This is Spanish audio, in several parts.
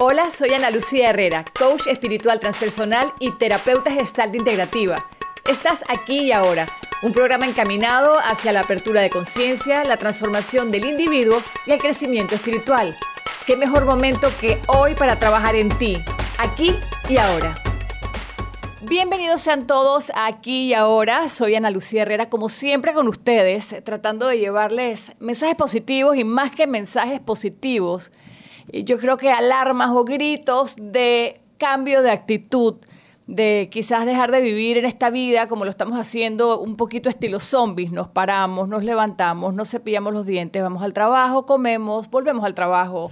Hola, soy Ana Lucía Herrera, coach espiritual transpersonal y terapeuta gestal integrativa. Estás aquí y ahora, un programa encaminado hacia la apertura de conciencia, la transformación del individuo y el crecimiento espiritual. ¿Qué mejor momento que hoy para trabajar en ti, aquí y ahora? Bienvenidos sean todos aquí y ahora. Soy Ana Lucía Herrera, como siempre con ustedes, tratando de llevarles mensajes positivos y más que mensajes positivos, yo creo que alarmas o gritos de cambio de actitud, de quizás dejar de vivir en esta vida como lo estamos haciendo un poquito estilo zombies. Nos paramos, nos levantamos, nos cepillamos los dientes, vamos al trabajo, comemos, volvemos al trabajo,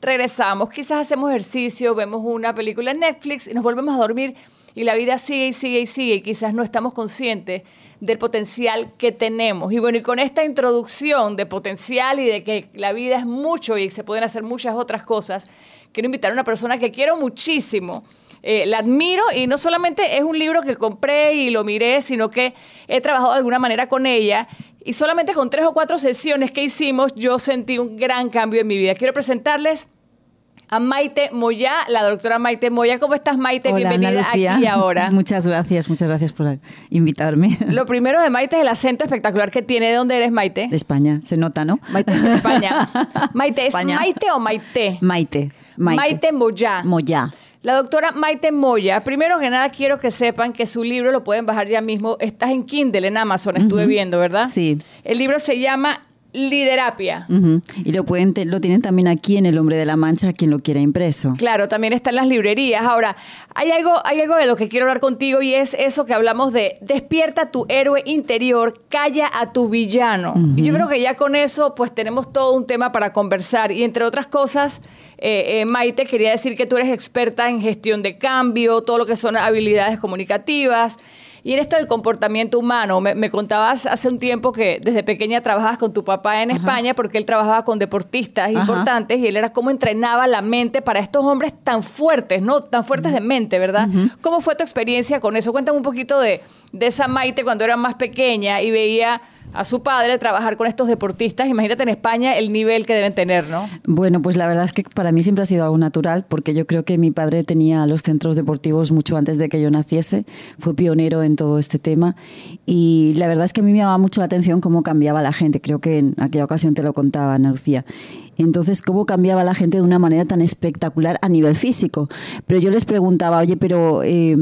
regresamos, quizás hacemos ejercicio, vemos una película en Netflix y nos volvemos a dormir y la vida sigue y sigue y sigue y quizás no estamos conscientes del potencial que tenemos. Y bueno, y con esta introducción de potencial y de que la vida es mucho y se pueden hacer muchas otras cosas, quiero invitar a una persona que quiero muchísimo. Eh, la admiro y no solamente es un libro que compré y lo miré, sino que he trabajado de alguna manera con ella y solamente con tres o cuatro sesiones que hicimos yo sentí un gran cambio en mi vida. Quiero presentarles a Maite Moya, la doctora Maite Moya. ¿Cómo estás, Maite? Bienvenida aquí y ahora. Muchas gracias, muchas gracias por invitarme. Lo primero de Maite es el acento espectacular que tiene. ¿De dónde eres, Maite? De España, se nota, ¿no? Maite es de España. Maite, ¿es Maite o Maite? Maite. Maite, Maite Moya. Moya. La doctora Maite Moya, primero que nada quiero que sepan que su libro lo pueden bajar ya mismo. Estás en Kindle, en Amazon, estuve viendo, ¿verdad? Sí. El libro se llama Liderapia. Y lo pueden lo tienen también aquí en El Hombre de la Mancha, quien lo quiera impreso. Claro, también está en las librerías. Ahora, hay algo, hay algo de lo que quiero hablar contigo y es eso que hablamos de despierta tu héroe interior, calla a tu villano. Y yo creo que ya con eso, pues tenemos todo un tema para conversar. Y entre otras cosas, eh, eh, Maite, quería decir que tú eres experta en gestión de cambio, todo lo que son habilidades comunicativas. Y en esto del comportamiento humano, me, contabas hace un tiempo que desde pequeña trabajabas con tu papá en España porque él trabajaba con deportistas importantes y él era cómo entrenaba la mente para estos hombres tan fuertes, ¿no? Tan fuertes de mente, ¿verdad? ¿Cómo fue tu experiencia con eso? Cuéntame un poquito de, de esa Maite cuando era más pequeña y veía a su padre trabajar con estos deportistas. Imagínate en España el nivel que deben tener, ¿no? Bueno, pues la verdad es que para mí siempre ha sido algo natural, porque yo creo que mi padre tenía los centros deportivos mucho antes de que yo naciese, fue pionero en todo este tema y la verdad es que a mí me llamaba mucho la atención cómo cambiaba la gente, creo que en aquella ocasión te lo contaba, Ana Lucía. Entonces, ¿cómo cambiaba la gente de una manera tan espectacular a nivel físico? Pero yo les preguntaba, oye, pero eh,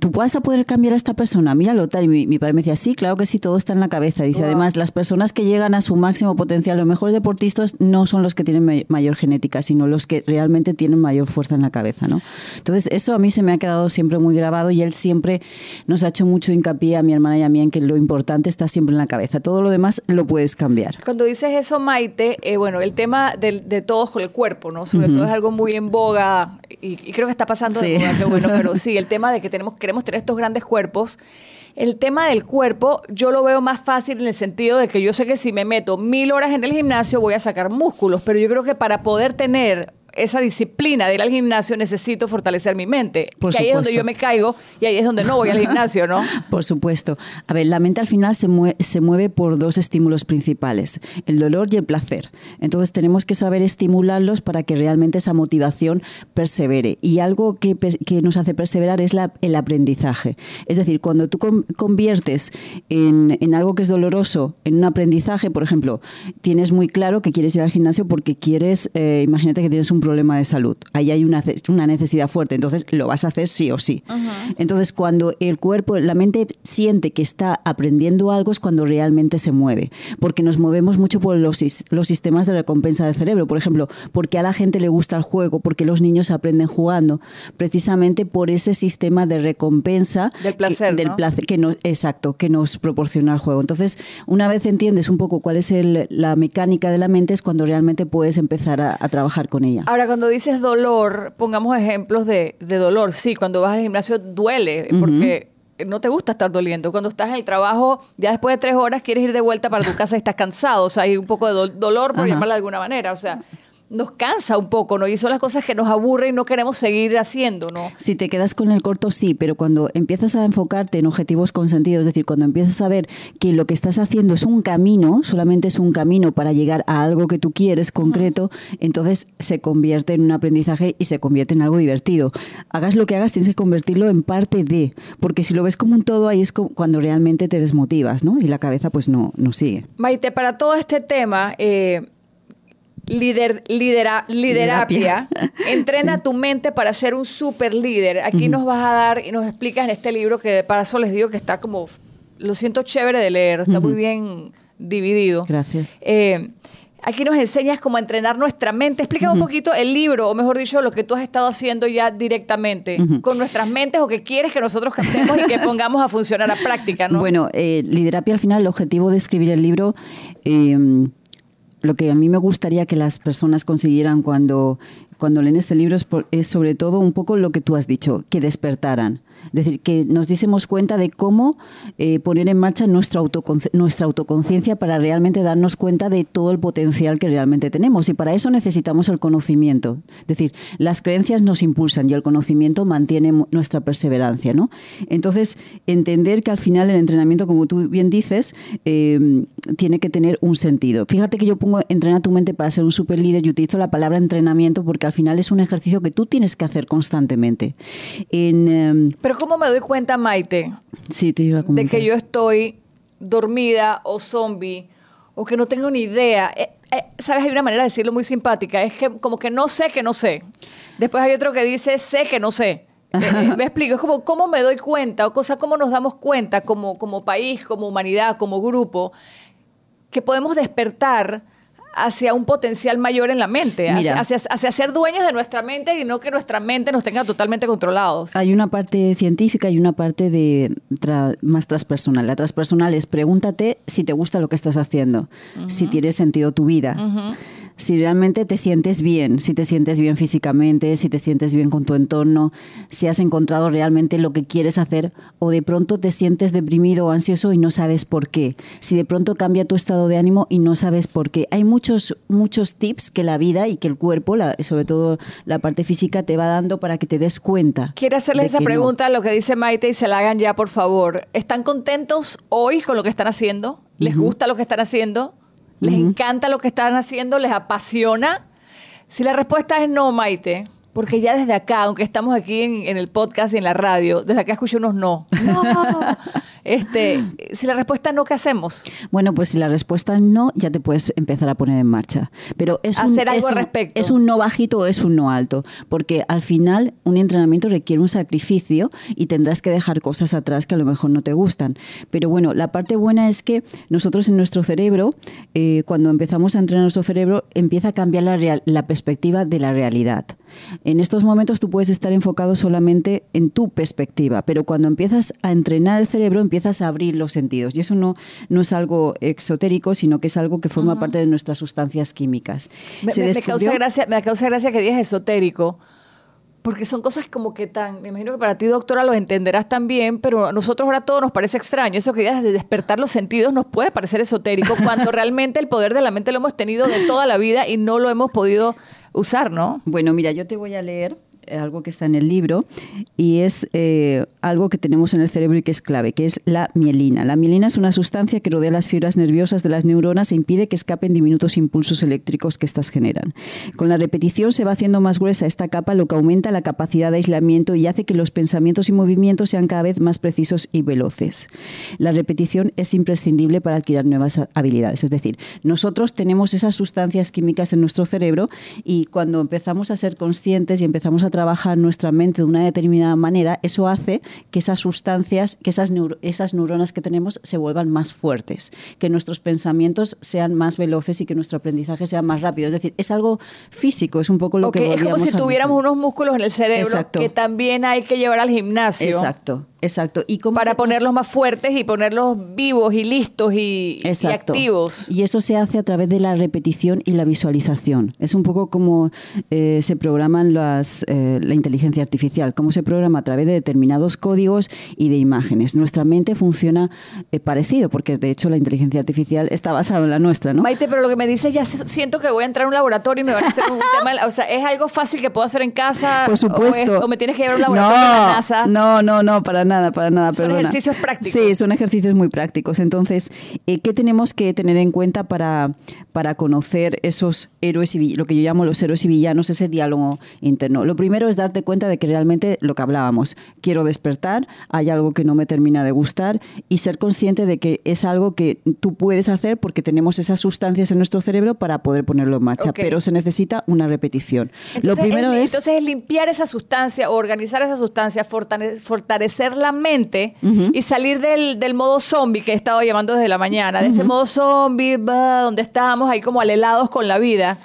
¿tú vas a poder cambiar a esta persona? Míralo tal. Y mi, padre me decía, sí, claro que sí, todo está en la cabeza. Dice, además, las personas que llegan a su máximo potencial, los mejores deportistas, no son los que tienen mayor genética, sino los que realmente tienen mayor fuerza en la cabeza, ¿no? Entonces, eso a mí se me ha quedado siempre muy grabado y él siempre nos ha hecho mucho hincapié a mi hermana y a mí en que lo importante está siempre en la cabeza. Todo lo demás lo puedes cambiar. Cuando dices eso, Maite, eh, bueno, el tema de, de, todos con el cuerpo, ¿no? Sobre todo es algo muy en boga y, creo que está pasando de moda, bueno, pero sí, el tema de que tenemos queremos tener estos grandes cuerpos. El tema del cuerpo yo lo veo más fácil en el sentido de que yo sé que si me meto mil horas en el gimnasio voy a sacar músculos, pero yo creo que para poder tener esa disciplina de ir al gimnasio necesito fortalecer mi mente. Porque ahí es donde yo me caigo y ahí es donde no voy al gimnasio, ¿no? Por supuesto. A ver, la mente al final se mueve, se mueve por dos estímulos principales, el dolor y el placer. Entonces tenemos que saber estimularlos para que realmente esa motivación persevere. Y algo que, que nos hace perseverar es la, el aprendizaje. Es decir, cuando tú conviertes en, en algo que es doloroso en un aprendizaje, por ejemplo, tienes muy claro que quieres ir al gimnasio porque quieres, eh, imagínate que tienes un problema de salud. Ahí hay una, una necesidad fuerte, entonces lo vas a hacer sí o sí. Entonces, cuando el cuerpo, la mente siente que está aprendiendo algo es cuando realmente se mueve, porque nos movemos mucho por los, los sistemas de recompensa del cerebro. Por ejemplo, porque a la gente le gusta el juego, porque los niños aprenden jugando, precisamente por ese sistema de recompensa del placer, que, del placer que nos, exacto, que nos proporciona el juego. Entonces, una vez entiendes un poco cuál es el, la mecánica de la mente, es cuando realmente puedes empezar a trabajar con ella. Ahora, cuando dices dolor, pongamos ejemplos de, dolor. Sí, cuando vas al gimnasio duele, porque no te gusta estar doliendo. Cuando estás en el trabajo, ya después de tres horas quieres ir de vuelta para tu casa y estás cansado. O sea, hay un poco de dolor, por llamarlo de alguna manera. O sea, nos cansa un poco, ¿no? Y son las cosas que nos aburren y no queremos seguir haciendo, ¿no? Si te quedas con el corto, sí, pero cuando empiezas a enfocarte en objetivos consentidos, es decir, cuando empiezas a ver que lo que estás haciendo es un camino, solamente es un camino para llegar a algo que tú quieres concreto, entonces se convierte en un aprendizaje y se convierte en algo divertido. Hagas lo que hagas, tienes que convertirlo en parte de, porque si lo ves como un todo, ahí es cuando realmente te desmotivas, ¿no? Y la cabeza pues no, no sigue. Maite, para todo este tema, eh, Lider, lidera, liderapia. Entrena tu mente para ser un super líder. Aquí nos vas a dar y nos explicas en este libro que para eso les digo que está como, lo siento chévere de leer, está muy bien dividido. Gracias. Eh, aquí nos enseñas cómo entrenar nuestra mente. Explícame un poquito el libro, o mejor dicho, lo que tú has estado haciendo ya directamente con nuestras mentes o que quieres que nosotros cantemos y que pongamos a funcionar a práctica, ¿no? Bueno, eh, Liderapia al final, el objetivo de escribir el libro... Eh, lo que a mí me gustaría que las personas consiguieran cuando, cuando leen este libro es, sobre todo un poco lo que tú has dicho, que despertaran. Es decir, que nos diésemos cuenta de cómo eh, poner en marcha nuestra, nuestra autoconciencia para realmente darnos cuenta de todo el potencial que realmente tenemos. Y para eso necesitamos el conocimiento. Es decir, las creencias nos impulsan y el conocimiento mantiene nuestra perseverancia. ¿no? Entonces, entender que al final el entrenamiento, como tú bien dices, em, tiene que tener un sentido. Fíjate que yo pongo entrenar tu mente para ser un super líder y utilizo la palabra entrenamiento porque al final es un ejercicio que tú tienes que hacer constantemente. En, cómo me doy cuenta, Maite, sí, te iba de que yo estoy dormida o zombie o que no tengo ni idea? Eh, eh, ¿Sabes? Hay una manera de decirlo muy simpática. Es que como que no sé que no sé. Después hay otro que dice sé que no sé. Eh, me explico, es como cómo me doy cuenta, o cosa, cómo nos damos cuenta como, como país, como humanidad, como grupo, que podemos despertar hacia un potencial mayor en la mente, hacia, ser dueños de nuestra mente y no que nuestra mente nos tenga totalmente controlados. Hay una parte científica y una parte de más transpersonal. La transpersonal es pregúntate si te gusta lo que estás haciendo, si tiene sentido tu vida si realmente te sientes bien, si te sientes bien físicamente, si te sientes bien con tu entorno, si has encontrado realmente lo que quieres hacer o de pronto te sientes deprimido o ansioso y no sabes por qué. Si de pronto cambia tu estado de ánimo y no sabes por qué. Hay muchos muchos tips que la vida y que el cuerpo, sobre todo la parte física te va dando para que te des cuenta. Quiero hacerle esa pregunta lo que dice Maite y se la hagan ya, por favor. ¿Están contentos hoy con lo que están haciendo? ¿Les gusta lo que están haciendo? Les encanta lo que están haciendo, les apasiona. Si la respuesta es no, Maite, porque ya desde acá, aunque estamos aquí en, el podcast y en la radio, desde acá escucho unos no. No. Este, si la respuesta es no, ¿qué hacemos? Bueno, pues si la respuesta es no, ya te puedes empezar a poner en marcha. Pero es un, Hacer algo es al respecto. ¿Es un no bajito o es un no alto? Porque al final un entrenamiento requiere un sacrificio y tendrás que dejar cosas atrás que a lo mejor no te gustan. Pero bueno, la parte buena es que nosotros en nuestro cerebro, eh, cuando empezamos a entrenar nuestro cerebro, empieza a cambiar la, la perspectiva de la realidad. En estos momentos tú puedes estar enfocado solamente en tu perspectiva, pero cuando empiezas a entrenar el cerebro, empiezas a abrir los sentidos. Y eso no, no es algo exotérico, sino que es algo que forma parte de nuestras sustancias químicas. Me, causa gracia, me causa gracia que digas esotérico, porque son cosas como que tan, me imagino que para ti, doctora, lo entenderás también, pero a nosotros ahora todo nos parece extraño. Eso que digas de despertar los sentidos nos puede parecer esotérico, cuando realmente el poder de la mente lo hemos tenido de toda la vida y no lo hemos podido usar, ¿no? Bueno, mira, yo te voy a leer algo que está en el libro y es eh, algo que tenemos en el cerebro y que es clave, que es la mielina. La mielina es una sustancia que rodea las fibras nerviosas de las neuronas e impide que escapen diminutos impulsos eléctricos que éstas generan. Con la repetición se va haciendo más gruesa esta capa, lo que aumenta la capacidad de aislamiento y hace que los pensamientos y movimientos sean cada vez más precisos y veloces. La repetición es imprescindible para adquirir nuevas habilidades. Es decir, nosotros tenemos esas sustancias químicas en nuestro cerebro y cuando empezamos a ser conscientes y empezamos a trabaja nuestra mente de una determinada manera, eso hace que esas sustancias, que esas, esas neuronas que tenemos se vuelvan más fuertes, que nuestros pensamientos sean más veloces y que nuestro aprendizaje sea más rápido. Es decir, es algo físico, es un poco lo que Es como si tuviéramos unos músculos en el cerebro que también hay que llevar al gimnasio. Exacto Exacto. ¿Y para ponerlos más fuertes y ponerlos vivos y listos y, activos. Y eso se hace a través de la repetición y la visualización. Es un poco como eh, se programan las, eh, la inteligencia artificial, cómo se programa a través de determinados códigos y de imágenes. Nuestra mente funciona eh, parecido, porque de hecho la inteligencia artificial está basada en la nuestra, ¿no? Maite, pero lo que me dices, ya siento que voy a entrar a un laboratorio y me van a hacer un tema. O sea, ¿es algo fácil que puedo hacer en casa? Por supuesto. O, me tienes que llevar a un laboratorio no, en la NASA? No, no, no, para nada, para nada. Son ejercicios prácticos. Sí, son ejercicios muy prácticos. Entonces, eh, ¿qué tenemos que tener en cuenta para, para conocer esos héroes y lo que yo llamo los héroes y villanos, ese diálogo interno? Lo primero es darte cuenta de que realmente lo que hablábamos, quiero despertar, hay algo que no me termina de gustar y ser consciente de que es algo que tú puedes hacer porque tenemos esas sustancias en nuestro cerebro para poder ponerlo en marcha, pero se necesita una repetición. lo primero es, Entonces es limpiar esa sustancia, organizar esa sustancia, fortalecer la mente y salir del, del, modo zombie que he estado llamando desde la mañana, de ese modo zombie donde ahí como alelados con la vida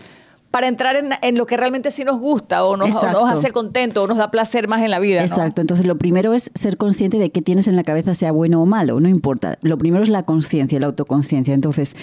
para entrar en, lo que realmente sí nos gusta o nos, hace contento o nos da placer más en la vida. Exacto, entonces lo primero es ser consciente de que tienes en la cabeza, sea bueno o malo, no importa. Lo primero es la conciencia, la autoconciencia. Entonces,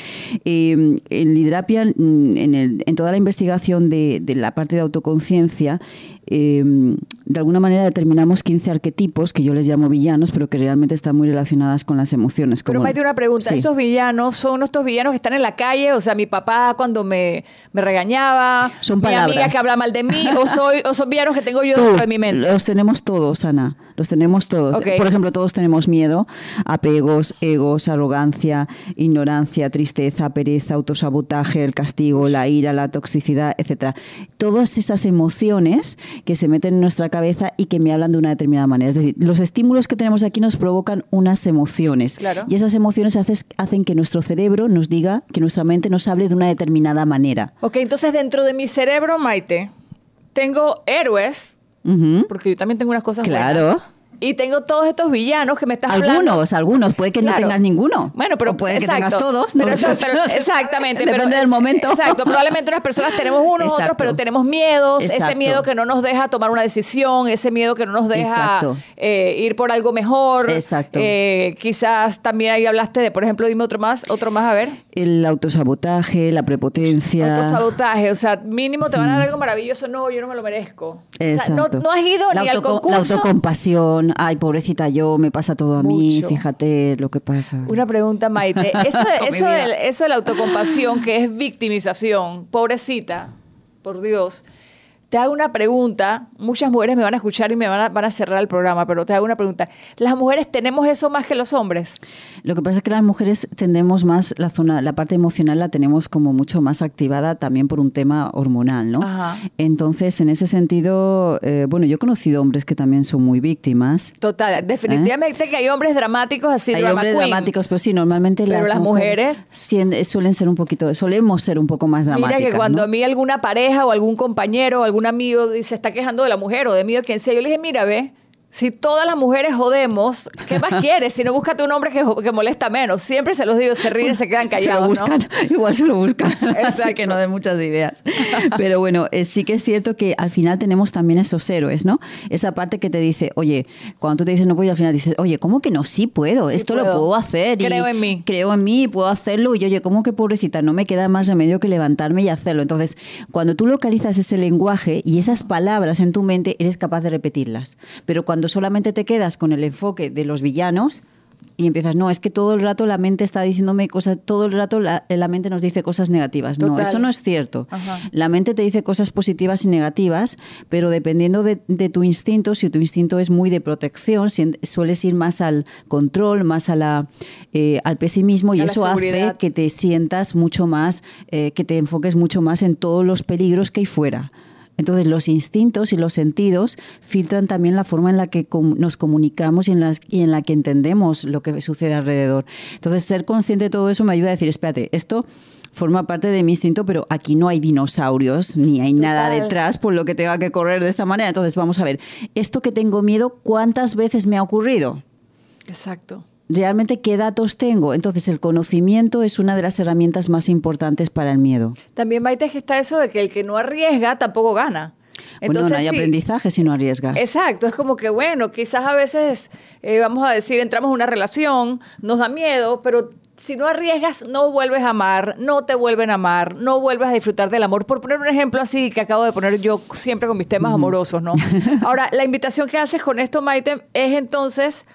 em, en Lidrapia, en, en, toda la investigación de, de la parte de autoconciencia, Em, de alguna manera determinamos 15 arquetipos que yo les llamo villanos, pero que realmente están muy relacionadas con las emociones. Como, pero Maite, una pregunta, ¿esos villanos son estos villanos que están en la calle? O sea, mi papá cuando me, me regañaba, son mi amiga que habla mal de mí, o, soy, o son villanos que tengo yo dentro de mi mente. Los tenemos todos, Ana, los tenemos todos. Por ejemplo, todos tenemos miedo, apegos, egos, arrogancia, ignorancia, tristeza, pereza, autosabotaje, el castigo, la ira, la toxicidad, etcétera. Todas esas emociones que se meten en nuestra cabeza y que me hablan de una determinada manera. Es decir, los estímulos que tenemos aquí nos provocan unas emociones. Y esas emociones hacen que nuestro cerebro nos diga, que nuestra mente nos hable de una determinada manera. Ok, entonces dentro de mi cerebro, Maite, tengo héroes, porque yo también tengo unas cosas claro. Y tengo todos estos villanos que me estás algunos, hablando. Algunos, algunos. Puede que no tengas ninguno. Bueno, pero puede que tengas todos. exactamente. Depende del momento. Exacto. Probablemente unas personas tenemos unos, otros, pero tenemos miedos. Ese miedo que no nos deja tomar una decisión, ese miedo que no nos deja eh, ir por algo mejor. Exacto. Eh, quizás también ahí hablaste de, por ejemplo, dime otro más, otro más, a ver. El autosabotaje, la prepotencia. Autosabotaje, o sea, mínimo te van a dar algo maravilloso. No, yo no me lo merezco. Exacto. no, has ido ni al concurso. La autocompasión ay, pobrecita yo, me pasa todo a mí, fíjate lo que pasa. Una pregunta, Maite. Eso, eso, eso de la autocompasión, que es victimización, pobrecita, por Dios. Te hago una pregunta, muchas mujeres me van a escuchar y me van a, van a, cerrar el programa, pero te hago una pregunta. ¿Las mujeres tenemos eso más que los hombres? Lo que pasa es que las mujeres tendemos más, la zona, la parte emocional la tenemos como mucho más activada también por un tema hormonal, ¿no? Entonces, en ese sentido, eh, bueno, yo he conocido hombres que también son muy víctimas. Total, definitivamente que hay hombres dramáticos así, Hay hombres dramáticos, pero sí, normalmente pero las, mujeres, suelen ser un poquito, solemos ser un poco más dramáticas. Mira que cuando a mí alguna pareja o algún compañero o algún amigo se está quejando de la mujer o de mí o quien sea, yo le dije, mira, ve, si todas las mujeres jodemos, ¿qué más quieres? Si no, búscate un hombre que, que molesta menos. Siempre se los digo, se ríen, se quedan callados. Se lo buscan, igual se lo buscan. Así que no de muchas ideas. Pero bueno, eh, sí que es cierto que al final tenemos también esos héroes, ¿no? Esa parte que te dice, oye, cuando tú te dices no puedo, al final dices, oye, ¿cómo que no? Sí puedo, esto lo puedo hacer. Creo en mí. Creo en mí, puedo hacerlo. Y oye, ¿cómo que pobrecita? No me queda más remedio que levantarme y hacerlo. Entonces, cuando tú localizas ese lenguaje y esas palabras en tu mente, eres capaz de repetirlas. Pero cuando solamente te quedas con el enfoque de los villanos y empiezas, no, es que todo el rato la mente está diciéndome cosas, todo el rato la, mente nos dice cosas negativas. No, eso no es cierto. La mente te dice cosas positivas y negativas, pero dependiendo de, tu instinto, si tu instinto es muy de protección, sueles ir más al control, más a la, eh, al pesimismo y eso hace que te sientas mucho más, eh, que te enfoques mucho más en todos los peligros que hay fuera. Entonces los instintos y los sentidos filtran también la forma en la que nos comunicamos y en, la, y en la que entendemos lo que sucede alrededor. Entonces ser consciente de todo eso me ayuda a decir, espérate, esto forma parte de mi instinto, pero aquí no hay dinosaurios ni hay nada detrás por lo que tenga que correr de esta manera. Entonces vamos a ver, esto que tengo miedo, ¿cuántas veces me ha ocurrido? Exacto realmente qué datos tengo. Entonces, el conocimiento es una de las herramientas más importantes para el miedo. También, Maite, que está eso de que el que no arriesga tampoco gana. bueno, no hay aprendizaje si no arriesgas. Exacto, es como que, bueno, quizás a veces, eh, vamos a decir, entramos en una relación, nos da miedo, pero si no arriesgas, no vuelves a amar, no te vuelven a amar, no vuelves a disfrutar del amor. Por poner un ejemplo así que acabo de poner yo siempre con mis temas amorosos, ¿no? Ahora, la invitación que haces con esto, Maite, es entonces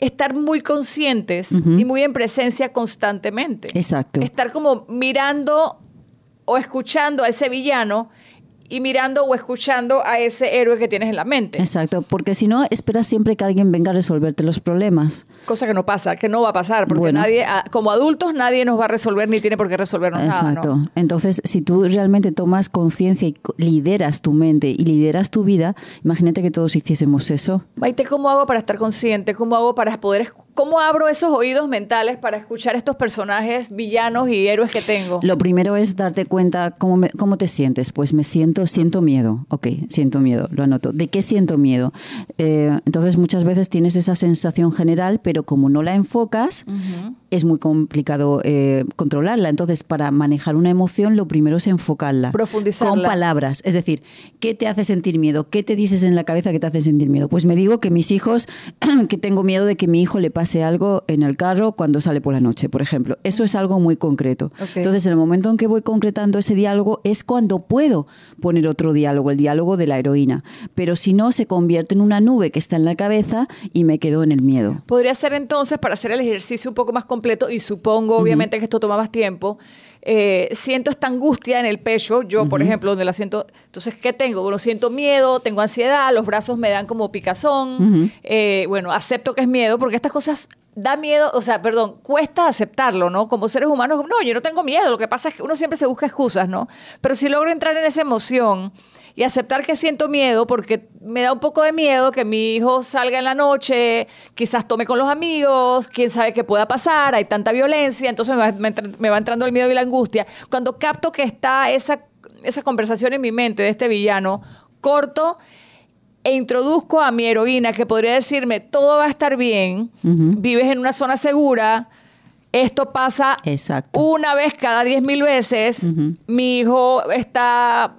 estar muy conscientes y muy en presencia constantemente. Exacto. Estar como mirando o escuchando al sevillano y mirando o escuchando a ese héroe que tienes en la mente. Exacto, porque si no, esperas siempre que alguien venga a resolverte los problemas. Cosa que no pasa, que no va a pasar, porque nadie, como adultos nadie nos va a resolver ni tiene por qué resolvernos nada. Exacto. Entonces, si tú realmente tomas conciencia y lideras tu mente y lideras tu vida, imagínate que todos hiciésemos eso. Maite, ¿cómo hago para estar consciente? ¿Cómo hago para poder, cómo abro esos oídos mentales para escuchar estos personajes villanos y héroes que tengo? Lo primero es darte cuenta cómo, cómo te sientes. Pues me siento siento, miedo. Ok, siento miedo, lo anoto. ¿De qué siento miedo? Eh, entonces muchas veces tienes esa sensación general, pero como no la enfocas, es muy complicado eh, controlarla. Entonces, para manejar una emoción, lo primero es enfocarla. Profundizarla. Con palabras. Es decir, ¿qué te hace sentir miedo? ¿Qué te dices en la cabeza que te hace sentir miedo? Pues me digo que mis hijos, que tengo miedo de que mi hijo le pase algo en el carro cuando sale por la noche, por ejemplo. Eso es algo muy concreto. Entonces, en el momento en que voy concretando ese diálogo, es cuando puedo poner otro diálogo, el diálogo de la heroína. Pero si no, se convierte en una nube que está en la cabeza y me quedo en el miedo. Podría ser entonces, para hacer el ejercicio un poco más completo, y supongo obviamente que esto toma más tiempo, eh, siento esta angustia en el pecho, yo por ejemplo, donde la siento, entonces, ¿qué tengo? Bueno, siento miedo, tengo ansiedad, los brazos me dan como picazón, eh, bueno, acepto que es miedo, porque estas cosas da miedo, o sea, perdón, cuesta aceptarlo, ¿no? Como seres humanos, no, yo no tengo miedo, lo que pasa es que uno siempre se busca excusas, ¿no? Pero si logro entrar en esa emoción y aceptar que siento miedo, porque me da un poco de miedo que mi hijo salga en la noche, quizás tome con los amigos, quién sabe qué pueda pasar, hay tanta violencia, entonces me va, entrando el miedo y la angustia. Cuando capto que está esa, esa conversación en mi mente de este villano, corto e introduzco a mi heroína que podría decirme, todo va a estar bien, vives en una zona segura, esto pasa una vez cada diez mil veces, mi hijo está,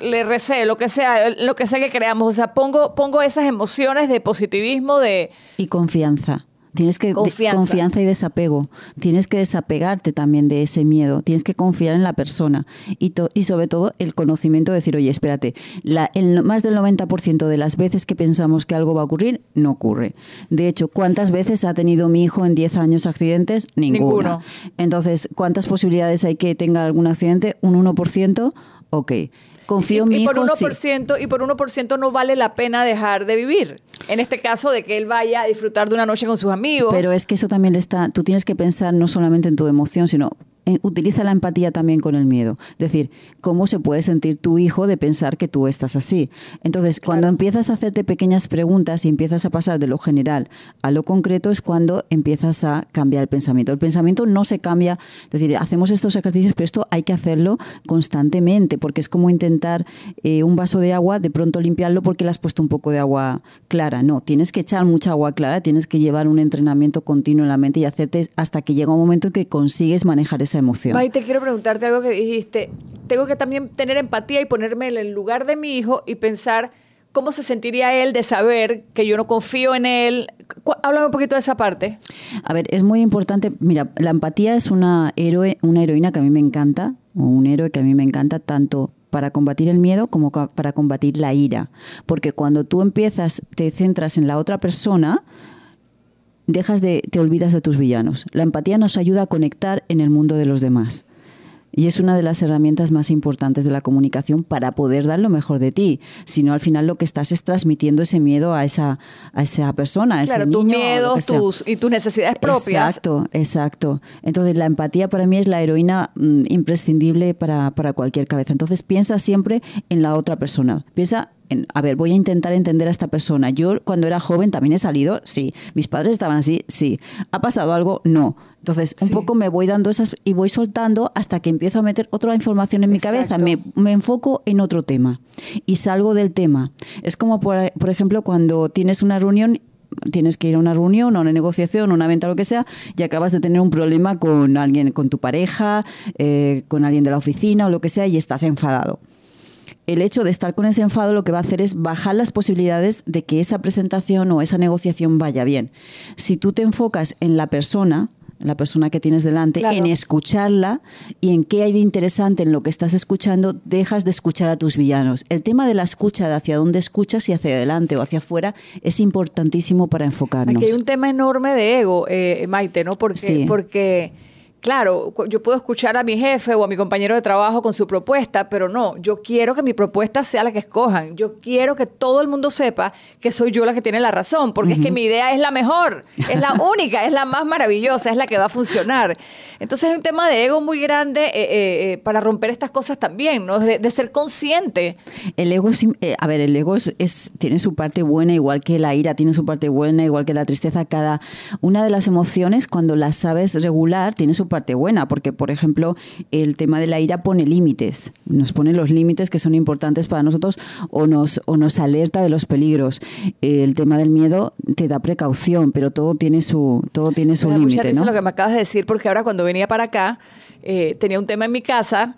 le recé, lo que sea, lo que sea que creamos, o sea, pongo, pongo esas emociones de positivismo, de... Y confianza. Tienes que confianza. y desapego. Tienes que desapegarte también de ese miedo. Tienes que confiar en la persona y, y sobre todo el conocimiento de decir, oye, espérate, la, el, más del 90% de las veces que pensamos que algo va a ocurrir, no ocurre. De hecho, ¿cuántas veces ha tenido mi hijo en 10 años accidentes? Ninguna. Entonces, ¿cuántas posibilidades hay que tenga algún accidente? ¿Un 1%? Ok. Confío en mi y por 1%, Y por 1% no vale la pena dejar de vivir. En este caso, de que él vaya a disfrutar de una noche con sus amigos. Pero es que eso también le está. Tú tienes que pensar no solamente en tu emoción, sino utiliza la empatía también con el miedo. Es decir, cómo se puede sentir tu hijo de pensar que tú estás así. Entonces, cuando empiezas a hacerte pequeñas preguntas y empiezas a pasar de lo general a lo concreto, es cuando empiezas a cambiar el pensamiento. El pensamiento no se cambia, es decir, hacemos estos ejercicios, pero esto hay que hacerlo constantemente, porque es como intentar eh, un vaso de agua, de pronto limpiarlo porque le has puesto un poco de agua clara. No, tienes que echar mucha agua clara, tienes que llevar un entrenamiento continuo en la mente y hacerte hasta que llega un momento en que consigues manejar ese emoción. te quiero preguntarte algo que dijiste. Tengo que también tener empatía y ponerme en el lugar de mi hijo y pensar cómo se sentiría él de saber que yo no confío en él. Háblame un poquito de esa parte. A ver, es muy importante. Mira, la empatía es una héroe, una heroína que a mí me encanta, o un héroe que a mí me encanta tanto para combatir el miedo como para combatir la ira. Porque cuando tú empiezas, te centras en la otra persona, dejas de, te olvidas de tus villanos. La empatía nos ayuda a conectar en el mundo de los demás. Y es una de las herramientas más importantes de la comunicación para poder dar lo mejor de ti. Si no, al final lo que estás es transmitiendo ese miedo a esa, a esa persona, a ese niño. tus miedos tus, y tus necesidades propias. Exacto, exacto. Entonces, la empatía para mí es la heroína mm, imprescindible para, para cualquier cabeza. Entonces, piensa siempre en la otra persona. Piensa a ver, voy a intentar entender a esta persona. Yo cuando era joven también he salido, sí. Mis padres estaban así, sí. ¿Ha pasado algo? No. Entonces, un poco me voy dando esas y voy soltando hasta que empiezo a meter otra información en mi cabeza. Me, enfoco en otro tema y salgo del tema. Es como, por, ejemplo, cuando tienes una reunión tienes que ir a una reunión, a una negociación, a una venta, lo que sea, y acabas de tener un problema con alguien, con tu pareja, eh, con alguien de la oficina o lo que sea, y estás enfadado el hecho de estar con ese enfado lo que va a hacer es bajar las posibilidades de que esa presentación o esa negociación vaya bien. Si tú te enfocas en la persona, la persona que tienes delante, en escucharla y en qué hay de interesante en lo que estás escuchando, dejas de escuchar a tus villanos. El tema de la escucha, de hacia dónde escuchas y hacia adelante o hacia afuera, es importantísimo para enfocarnos. Aquí hay un tema enorme de ego, eh, Maite, ¿no? Porque, porque claro, yo puedo escuchar a mi jefe o a mi compañero de trabajo con su propuesta, pero no, yo quiero que mi propuesta sea la que escojan. Yo quiero que todo el mundo sepa que soy yo la que tiene la razón, porque es que mi idea es la mejor, es la única, es la más maravillosa, es la que va a funcionar. Entonces es un tema de ego muy grande eh, eh, eh, para romper estas cosas también, ¿no? De, ser consciente. El ego, a ver, el ego es, tiene su parte buena, igual que la ira tiene su parte buena, igual que la tristeza. Cada una de las emociones, cuando las sabes regular, tiene su parte buena, porque por ejemplo el tema de la ira pone límites, nos pone los límites que son importantes para nosotros o nos, o nos alerta de los peligros. El tema del miedo te da precaución, pero todo tiene su, todo tiene su límite. ¿no? lo que me acabas de decir, porque ahora cuando venía para acá eh, tenía un tema en mi casa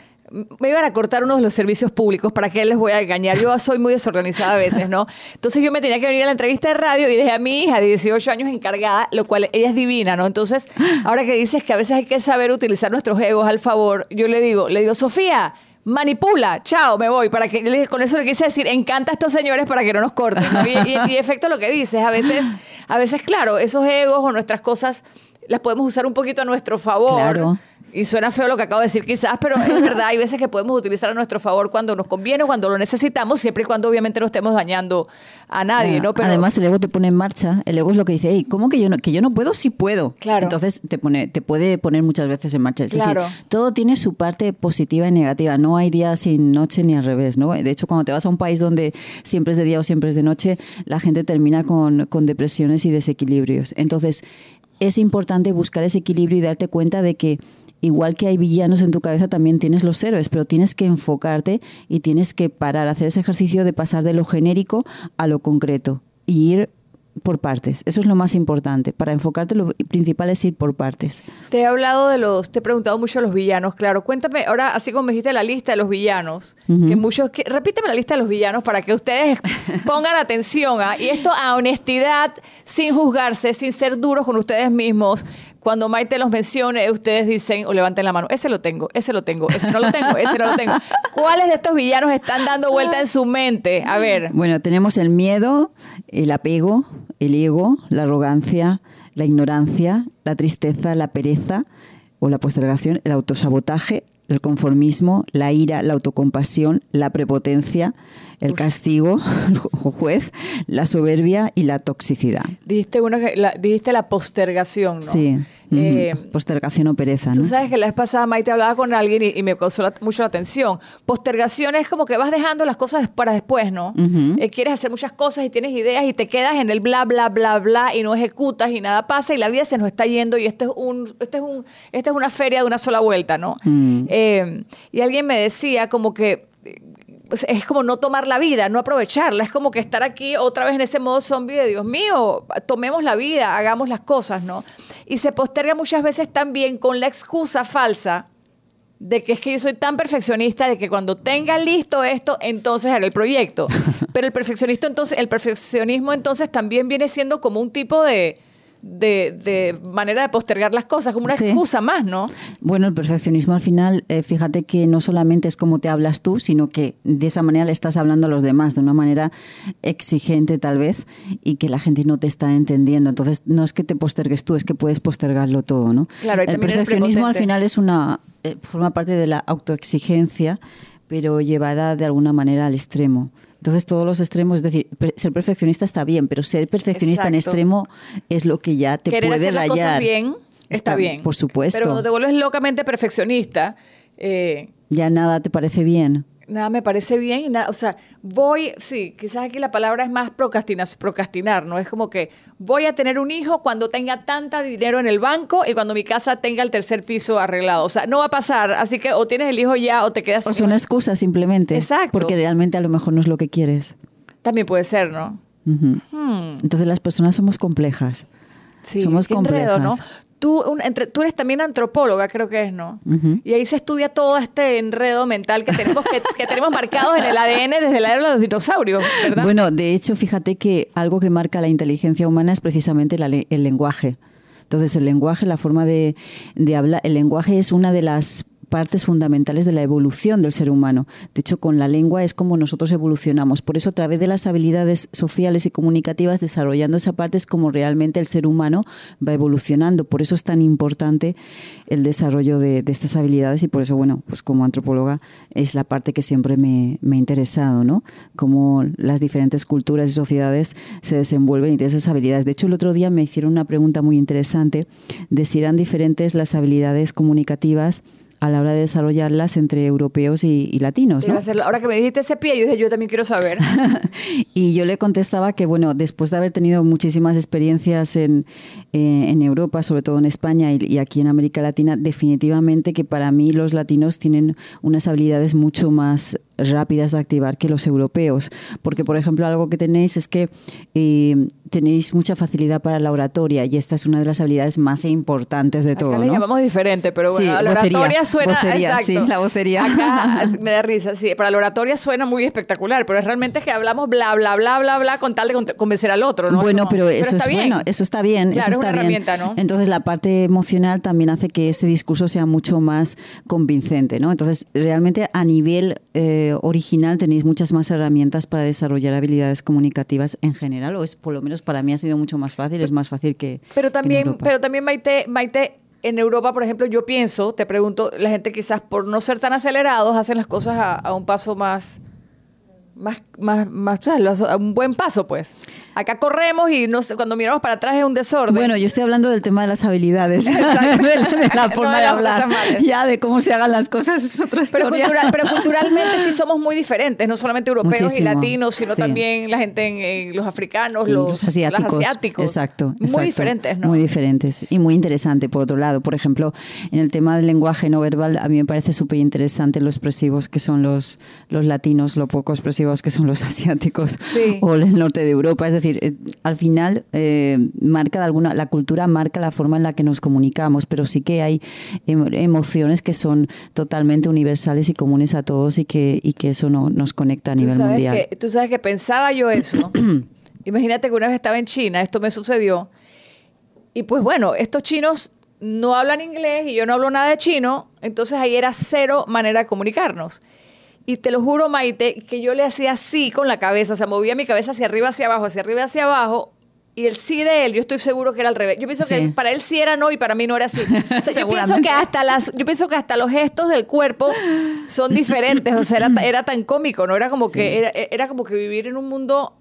me iban a cortar uno de los servicios públicos, ¿para qué les voy a engañar? Yo soy muy desorganizada a veces, ¿no? Entonces yo me tenía que venir a la entrevista de radio y dejé a mi hija de 18 años encargada, lo cual ella es divina, ¿no? Entonces, ahora que dices que a veces hay que saber utilizar nuestros egos al favor, yo le digo, le digo, Sofía, manipula, chao, me voy. Para que, con eso le quise decir, encanta a estos señores para que no nos corten. Y, y, efecto lo que dices, a veces, a veces, claro, esos egos o nuestras cosas las podemos usar un poquito a nuestro favor. Claro y suena feo lo que acabo de decir quizás, pero es verdad, hay veces que podemos utilizar a nuestro favor cuando nos conviene cuando lo necesitamos, siempre y cuando obviamente no estemos dañando a nadie, ¿no? Pero, Además, el ego te pone en marcha, el ego es lo que dice, hey, ¿cómo que yo no, que yo no puedo? Sí puedo. Claro. Entonces te, pone, te puede poner muchas veces en marcha. Es decir, todo tiene su parte positiva y negativa, no hay día sin noche ni al revés, ¿no? De hecho, cuando te vas a un país donde siempre es de día o siempre es de noche, la gente termina con, con depresiones y desequilibrios. Entonces, es importante buscar ese equilibrio y darte cuenta de que igual que hay villanos en tu cabeza, también tienes los héroes, pero tienes que enfocarte y tienes que parar, hacer ese ejercicio de pasar de lo genérico a lo concreto y ir por partes. Eso es lo más importante. Para enfocarte, lo principal es ir por partes. Te he hablado de los, te he preguntado mucho de los villanos, claro. Cuéntame, ahora, así como me dijiste la lista de los villanos, que muchos, repíteme la lista de los villanos para que ustedes pongan atención. ¿ah? Y esto a honestidad, sin juzgarse, sin ser duros con ustedes mismos. Cuando Maite los mencione, ustedes dicen o levanten la mano, ese lo tengo, ese lo tengo, ese no lo tengo, ese no lo tengo. ¿Cuáles de estos villanos están dando vuelta en su mente? A ver. Bueno, tenemos el miedo, el apego, el ego, la arrogancia, la ignorancia, la tristeza, la pereza o la postergación, el autosabotaje, el conformismo, la ira, la autocompasión, la prepotencia, el castigo, el juez, la soberbia y la toxicidad. Dijiste, una, la, dijiste la postergación, ¿no? Sí. Eh, Postergación o pereza. Tú sabes que la vez pasada Maite hablaba con alguien y, me causó mucho la atención. Postergación es como que vas dejando las cosas para después, ¿no? Eh, quieres hacer muchas cosas y tienes ideas y te quedas en el bla, bla, bla, bla y no ejecutas y nada pasa y la vida se nos está yendo y este es un, este es un, esta es una feria de una sola vuelta, ¿no? Mm. Eh, y alguien me decía como que es como no tomar la vida, no aprovecharla. Es como que estar aquí otra vez en ese modo zombie de Dios mío, tomemos la vida, hagamos las cosas, ¿no? Y se posterga muchas veces también con la excusa falsa de que es que yo soy tan perfeccionista de que cuando tenga listo esto, entonces haré el proyecto. Pero el perfeccionista entonces, el perfeccionismo entonces también viene siendo como un tipo de, de, manera de postergar las cosas, como una excusa más, ¿no? Bueno, el perfeccionismo al final, eh, fíjate que no solamente es como te hablas tú, sino que de esa manera le estás hablando a los demás, de una manera exigente tal vez, y que la gente no te está entendiendo. Entonces, no es que te postergues tú, es que puedes postergarlo todo, ¿no? Claro, el perfeccionismo al final es una, eh, forma parte de la autoexigencia, pero llevada de alguna manera al extremo. Entonces todos los extremos, es decir, ser perfeccionista está bien, pero ser perfeccionista en extremo es lo que ya te puede hacer rayar. Las cosas bien, está, bien. Por supuesto. Pero cuando te vuelves locamente perfeccionista, eh, ya nada te parece bien nada me parece bien y nada, o sea, voy, sí, quizás aquí la palabra es más procrastinar, procrastinar, ¿no? Es como que voy a tener un hijo cuando tenga tanta dinero en el banco y cuando mi casa tenga el tercer piso arreglado. O sea, no va a pasar, así que o tienes el hijo ya o te quedas... O es una excusa simplemente. Exacto. Porque realmente a lo mejor no es lo que quieres. También puede ser, ¿no? Hmm. Entonces las personas somos complejas. Sí, somos complejas. ¿no? Tú, entre, tú eres también antropóloga, creo que es, ¿no? Y ahí se estudia todo este enredo mental que tenemos, que, tenemos marcados en el ADN desde la era de los dinosaurios, ¿verdad? Bueno, de hecho, fíjate que algo que marca la inteligencia humana es precisamente el lenguaje. Entonces, el lenguaje, la forma de, de hablar, el lenguaje es una de las partes fundamentales de la evolución del ser humano. De hecho, con la lengua es como nosotros evolucionamos. Por eso, a través de las habilidades sociales y comunicativas, desarrollando esa parte, es como realmente el ser humano va evolucionando. Por eso es tan importante el desarrollo de, estas habilidades y por eso, bueno, pues como antropóloga es la parte que siempre me, me ha interesado, ¿no? Cómo las diferentes culturas y sociedades se desenvuelven y tienen esas habilidades. De hecho, el otro día me hicieron una pregunta muy interesante de si eran diferentes las habilidades comunicativas a la hora de desarrollarlas entre europeos y, latinos. ¿no? Ahora que me dijiste ese pie, yo dije, yo también quiero saber. y yo le contestaba que, bueno, después de haber tenido muchísimas experiencias en, eh, en Europa, sobre todo en España y, y, aquí en América Latina, definitivamente que para mí los latinos tienen unas habilidades mucho más rápidas de activar que los europeos. Porque, por ejemplo, algo que tenéis es que eh, tenéis mucha facilidad para la oratoria y esta es una de las habilidades más importantes de todo. Acá llamamos diferente, pero bueno, la oratoria suena. Vocería, sí, la vocería. Acá me da risa, sí. Para la oratoria suena muy espectacular, pero es realmente que hablamos bla, bla, bla, bla, bla con tal de convencer al otro, ¿no? Bueno, pero, eso es bueno, eso está bien. Claro, eso está es una herramienta, ¿no? Entonces, la parte emocional también hace que ese discurso sea mucho más convincente, ¿no? Entonces, realmente a nivel. Eh, original tenéis muchas más herramientas para desarrollar habilidades comunicativas en general, o es por lo menos para mí ha sido mucho más fácil, es más fácil que. Pero también, en pero también Maite, Maite, en Europa, por ejemplo, yo pienso, te pregunto, la gente quizás por no ser tan acelerados hacen las cosas a un paso más más, más, más, un buen paso, pues. Acá corremos y no cuando miramos para atrás es un desorden. Bueno, yo estoy hablando del tema de las habilidades, de, la, forma de hablar. Ya, de cómo se hagan las cosas es otra historia. Pero, culturalmente sí somos muy diferentes, no solamente europeos y latinos, sino también la gente en, los africanos, los, asiáticos, Exacto, Muy diferentes, ¿no? Muy diferentes y muy interesante, por otro lado. Por ejemplo, en el tema del lenguaje no verbal, a mí me parece súper interesante lo expresivos que son los, los latinos, lo poco expresivos que son los asiáticos o el norte de Europa. Es decir, eh, al final eh, marca de alguna, la cultura marca la forma en la que nos comunicamos, pero sí que hay em, emociones que son totalmente universales y comunes a todos y que, y que eso no, nos conecta a nivel mundial. tú sabes que pensaba yo eso. Imagínate que una vez estaba en China, esto me sucedió. Y pues bueno, estos chinos no hablan inglés y yo no hablo nada de chino, entonces ahí era cero manera de comunicarnos. Y te lo juro, Maite, que yo le hacía así con la cabeza, o sea, movía mi cabeza hacia arriba, hacia abajo, hacia arriba, hacia abajo. Y el sí de él, yo estoy seguro que era al revés. Yo pienso que para él sí era no y para mí no era así. yo pienso que hasta las, yo pienso que hasta los gestos del cuerpo son diferentes. O sea, era, era tan cómico, ¿no? Era como que era, era como que vivir en un mundo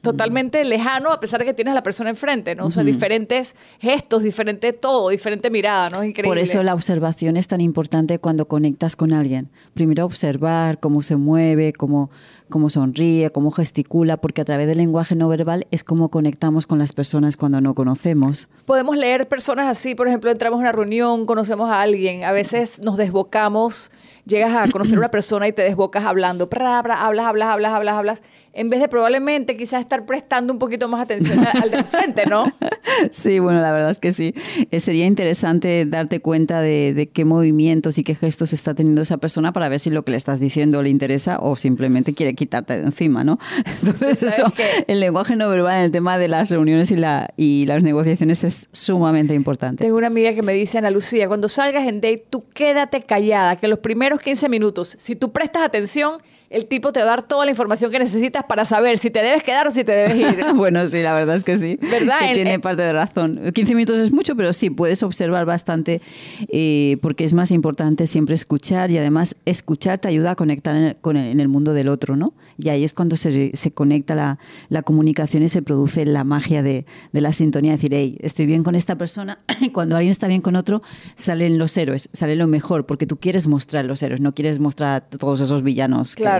totalmente lejano a pesar de que tienes a la persona enfrente, ¿no? O sea, diferentes gestos, diferente todo, diferente mirada, ¿no? increíble. Por eso la observación es tan importante cuando conectas con alguien. Primero observar cómo se mueve, cómo, cómo sonríe, cómo gesticula, porque a través del lenguaje no verbal es como conectamos con las personas cuando no conocemos. Podemos leer personas así, por ejemplo, entramos a una reunión, conocemos a alguien, a veces nos desbocamos llegas a conocer a una persona y te desbocas hablando, hablas, hablas, hablas, hablas, hablas, en vez de probablemente quizás estar prestando un poquito más atención al de frente, ¿no? Sí, bueno, la verdad es que sí. Eh, sería interesante darte cuenta de, qué movimientos y qué gestos está teniendo esa persona para ver si lo que le estás diciendo le interesa o simplemente quiere quitarte de encima, ¿no? Entonces, eso, el lenguaje no verbal en el tema de las reuniones y, la, y las negociaciones es sumamente importante. Tengo una amiga que me dice, Ana Lucía, cuando salgas en date, tú quédate callada, que los primeros 15 minutos, si tú prestas atención, el tipo te va a dar toda la información que necesitas para saber si te debes quedar o si te debes ir. bueno, sí, la verdad es que sí. ¿Verdad? Que tiene parte de razón. 15 minutos es mucho, pero sí, puedes observar bastante eh, porque es más importante siempre escuchar y además escuchar te ayuda a conectar en el, con el, en el mundo del otro, ¿no? Y ahí es cuando se, se conecta la, la, comunicación y se produce la magia de, de la sintonía. Decir, hey, estoy bien con esta persona. cuando alguien está bien con otro, salen los héroes, sale lo mejor, porque tú quieres mostrar los héroes, no quieres mostrar a todos esos villanos. Claro que,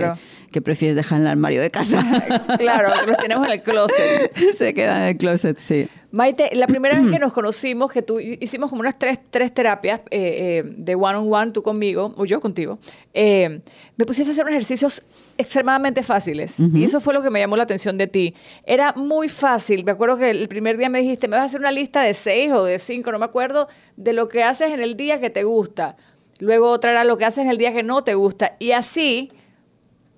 prefieres dejar en el armario de casa. claro, los tenemos en el closet. Se quedan en el closet, sí. Maite, la primera vez que nos conocimos, que tú hicimos como unas tres, tres terapias eh, eh, de one on one, tú conmigo, o yo contigo, eh, me pusiste a hacer unos ejercicios extremadamente fáciles. Y eso fue lo que me llamó la atención de ti. Era muy fácil. Me acuerdo que el primer día me dijiste, me vas a hacer una lista de seis o de cinco, no me acuerdo, de lo que haces en el día que te gusta. Luego otra era lo que haces en el día que no te gusta. Y así,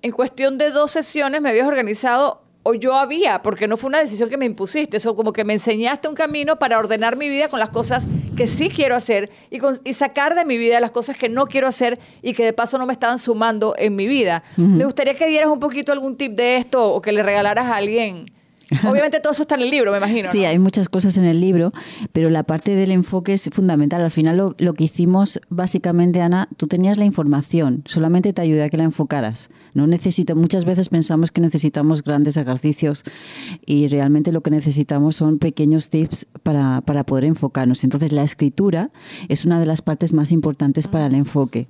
en cuestión de dos sesiones, me habías organizado o yo había, porque no fue una decisión que me impusiste, eso como que me enseñaste un camino para ordenar mi vida con las cosas que sí quiero hacer y, y sacar de mi vida las cosas que no quiero hacer y que de paso no me estaban sumando en mi vida. Me gustaría que dieras un poquito algún tip de esto o que le regalaras a alguien Obviamente todo eso está en el libro, me imagino. Sí, hay muchas cosas en el libro, pero la parte del enfoque es fundamental. Al final lo, que hicimos básicamente, Ana, tú tenías la información, solamente te ayudé a que la enfocaras. No necesita, muchas veces pensamos que necesitamos grandes ejercicios y realmente lo que necesitamos son pequeños tips para, para poder enfocarnos. Entonces la escritura es una de las partes más importantes para el enfoque.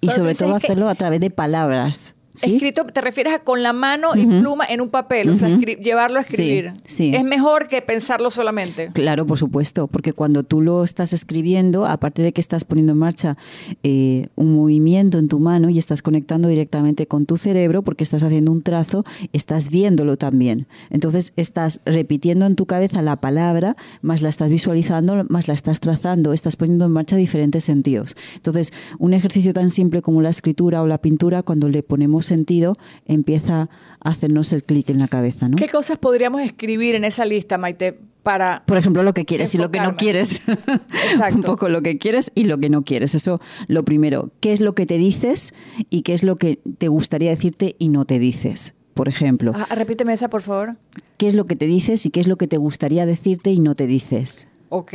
Y sobre todo hacerlo a través de palabras. Escrito, te refieres a con la mano y pluma en un papel, o sea, llevarlo a escribir. Sí, Es mejor que pensarlo solamente. Claro, por supuesto, porque cuando tú lo estás escribiendo, aparte de que estás poniendo en marcha eh, un movimiento en tu mano y estás conectando directamente con tu cerebro, porque estás haciendo un trazo, estás viéndolo también. Entonces estás repitiendo en tu cabeza la palabra, más la estás visualizando, más la estás trazando, estás poniendo en marcha diferentes sentidos. Entonces, un ejercicio tan simple como la escritura o la pintura, cuando le ponemos sentido, empieza a hacernos el clic en la cabeza. ¿no? ¿Qué cosas podríamos escribir en esa lista, Maite? Para Por ejemplo, lo que quieres y lo que no quieres. Un poco lo que quieres y lo que no quieres. Eso lo primero. ¿Qué es lo que te dices y qué es lo que te gustaría decirte y no te dices? Por ejemplo. Ah, repíteme esa, por favor. ¿Qué es lo que te dices y qué es lo que te gustaría decirte y no te dices? Ok.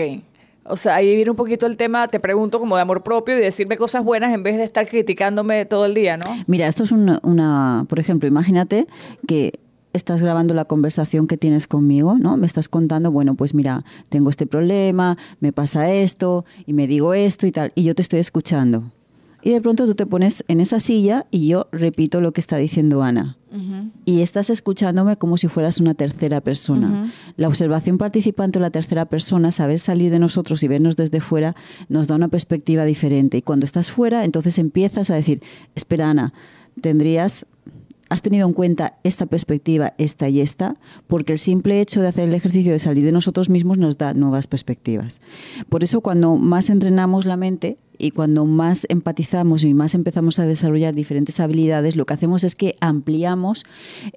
O sea, ahí viene un poquito el tema, te pregunto, como de amor propio y decirme cosas buenas en vez de estar criticándome todo el día, ¿no? Mira, esto es una, por ejemplo, imagínate que estás grabando la conversación que tienes conmigo, ¿no? Me estás contando, bueno, pues mira, tengo este problema, me pasa esto y me digo esto y tal, y yo te estoy escuchando. Y de pronto tú te pones en esa silla y yo repito lo que está diciendo Ana. Y estás escuchándome como si fueras una tercera persona. La observación participante o la tercera persona, saber salir de nosotros y vernos desde fuera, nos da una perspectiva diferente. Y cuando estás fuera, entonces empiezas a decir, espera Ana, tendrías has tenido en cuenta esta perspectiva, esta y esta, porque el simple hecho de hacer el ejercicio de salir de nosotros mismos nos da nuevas perspectivas. Por eso cuando más entrenamos la mente, y cuando más empatizamos y más empezamos a desarrollar diferentes habilidades, lo que hacemos es que ampliamos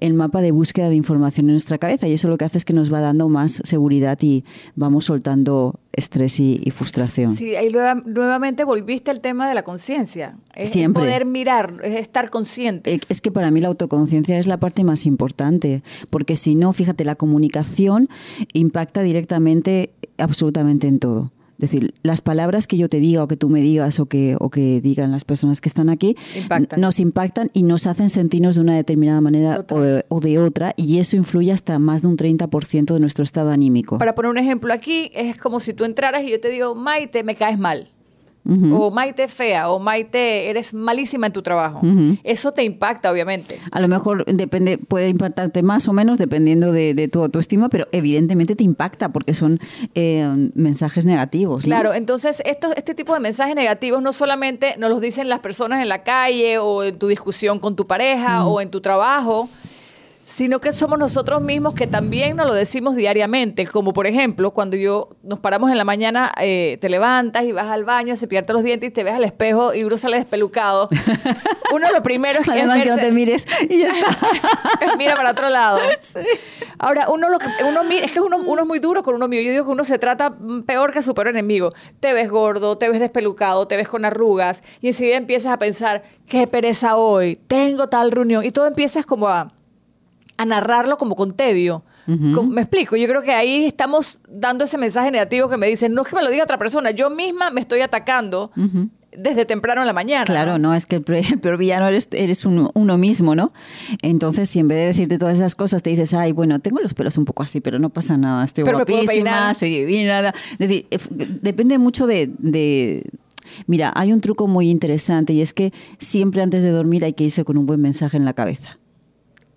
el mapa de búsqueda de información en nuestra cabeza y eso lo que hace es que nos va dando más seguridad y vamos soltando estrés y, frustración. Sí, ahí nuevamente volviste al tema de la conciencia. Siempre. poder mirar, es estar consciente. Es que para mí la autoconciencia es la parte más importante, porque si no, fíjate, la comunicación impacta directamente absolutamente en todo. Es decir, las palabras que yo te diga o que tú me digas o que, o que digan las personas que están aquí nos impactan y nos hacen sentirnos de una determinada manera o de, otra y eso influye hasta más de un 30% de nuestro estado anímico. Para poner un ejemplo aquí, es como si tú entraras y yo te digo, Maite, me caes mal o Maite fea, o Maite eres malísima en tu trabajo. Eso te impacta, obviamente. A lo mejor depende, puede impactarte más o menos dependiendo de, tu autoestima, pero evidentemente te impacta porque son eh, mensajes negativos. Claro, entonces este tipo de mensajes negativos no solamente nos los dicen las personas en la calle o en tu discusión con tu pareja o en tu trabajo, sino que somos nosotros mismos que también nos lo decimos diariamente, como por ejemplo cuando yo nos paramos en la mañana, eh, te levantas y vas al baño a cepillarte los dientes y te ves al espejo y uno sale despelucado. Uno lo primero es que Además que no te mires y ya está. mira para otro lado. Ahora, uno lo que uno mira, es que uno, uno es muy duro con uno mío. Yo digo que uno se trata peor que su peor enemigo. Te ves gordo, te ves despelucado, te ves con arrugas y enseguida empiezas a pensar, qué pereza hoy, tengo tal reunión y todo empiezas como a a narrarlo como con tedio. Me explico, yo creo que ahí estamos dando ese mensaje negativo que me dicen, no es que me lo diga otra persona, yo misma me estoy atacando. Desde temprano en la mañana. Claro, no, es que el peor villano eres, eres uno, mismo, ¿no? Entonces, si en vez de decirte todas esas cosas te dices, ay, bueno, tengo los pelos un poco así, pero no pasa nada, estoy guapísima, soy divina. Es decir, eh, depende mucho de, de Mira, hay un truco muy interesante y es que siempre antes de dormir hay que irse con un buen mensaje en la cabeza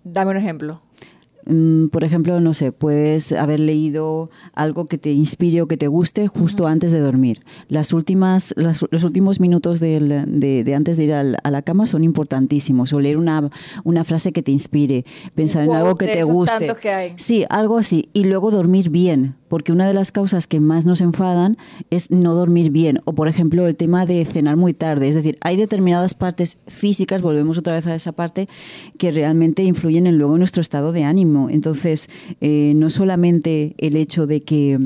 Dame un ejemplo. Mm, por ejemplo, no sé, puedes haber leído algo que te inspire o que te guste justo antes de dormir. Las últimas, los últimos minutos de, antes de ir a la cama son importantísimos. O leer una, una frase que te inspire, pensar en algo que te guste. Sí, algo así. Y luego dormir bien, porque una de las causas que más nos enfadan es no dormir bien. O, por ejemplo, el tema de cenar muy tarde. Es decir, hay determinadas partes físicas, volvemos otra vez a esa parte, que realmente influyen en luego nuestro estado de ánimo entonces, eh, no solamente el hecho de que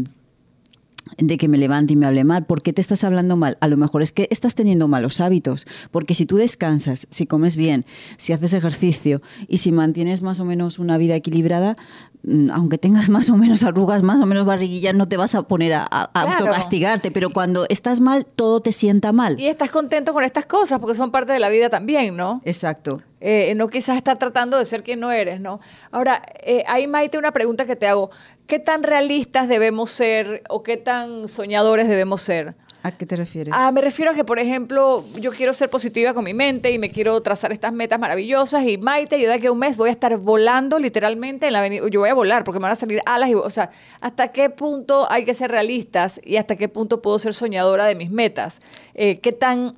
de que me levante y me hable mal. ¿Por qué te estás hablando mal? A lo mejor es que estás teniendo malos hábitos. Porque si tú descansas, si comes bien, si haces ejercicio y si mantienes más o menos una vida equilibrada, mm, aunque tengas más o menos arrugas, más o menos barriguilla, no te vas a poner a, autocastigarte. Pero cuando estás mal, todo te sienta mal. Y estás contento con estas cosas porque son parte de la vida también, ¿no? Exacto. Eh, no quizás estar tratando de ser quien no eres, ¿no? Ahora, eh, hay Maite una pregunta que te hago. ¿Qué tan realistas debemos ser o qué tan soñadores debemos ser? ¿A qué te refieres? Ah, me refiero a que, por ejemplo, yo quiero ser positiva con mi mente y me quiero trazar estas metas maravillosas y Maite, yo de aquí a un mes voy a estar volando literalmente en la avenida. Yo voy a volar porque me van a salir alas y, o sea, ¿hasta qué punto hay que ser realistas y hasta qué punto puedo ser soñadora de mis metas? Eh, ¿Qué tan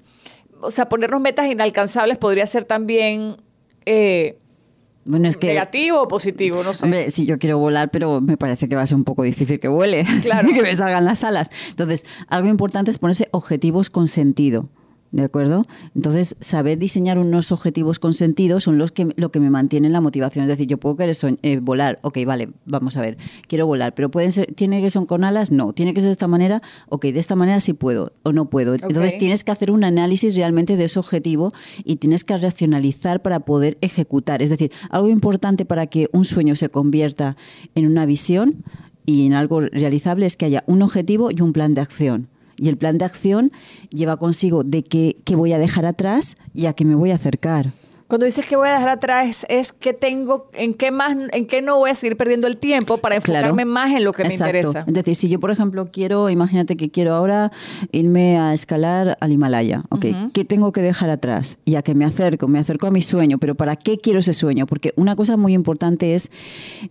o sea, ponernos metas inalcanzables podría ser también eh, negativo o positivo, no sé. Hombre, sí, yo quiero volar, pero me parece que va a ser un poco difícil que vuele, claro. que me salgan las alas. Entonces, algo importante es ponerse objetivos con sentido. ¿De acuerdo? Entonces, saber diseñar unos objetivos con sentido son los que, lo que me mantienen la motivación. Es decir, yo puedo querer eh, volar, ok, vale, vamos a ver, quiero volar, pero pueden ser, ¿tiene que ser con alas? No. ¿Tiene que ser de esta manera? Ok, de esta manera sí puedo o no puedo. Entonces, tienes que hacer un análisis realmente de ese objetivo y tienes que racionalizar para poder ejecutar. Es decir, algo importante para que un sueño se convierta en una visión y en algo realizable es que haya un objetivo y un plan de acción. Y el plan de acción lleva consigo de qué, voy a dejar atrás y a qué me voy a acercar. Cuando dices que voy a dejar atrás es que tengo, en qué más, en qué no voy a seguir perdiendo el tiempo para enfocarme más en lo que me interesa. Es decir, si yo por ejemplo quiero, imagínate que quiero ahora irme a escalar al Himalaya, ¿ok? ¿Qué tengo que dejar atrás? Ya que me acerco, me acerco a mi sueño, pero ¿para qué quiero ese sueño? Porque una cosa muy importante es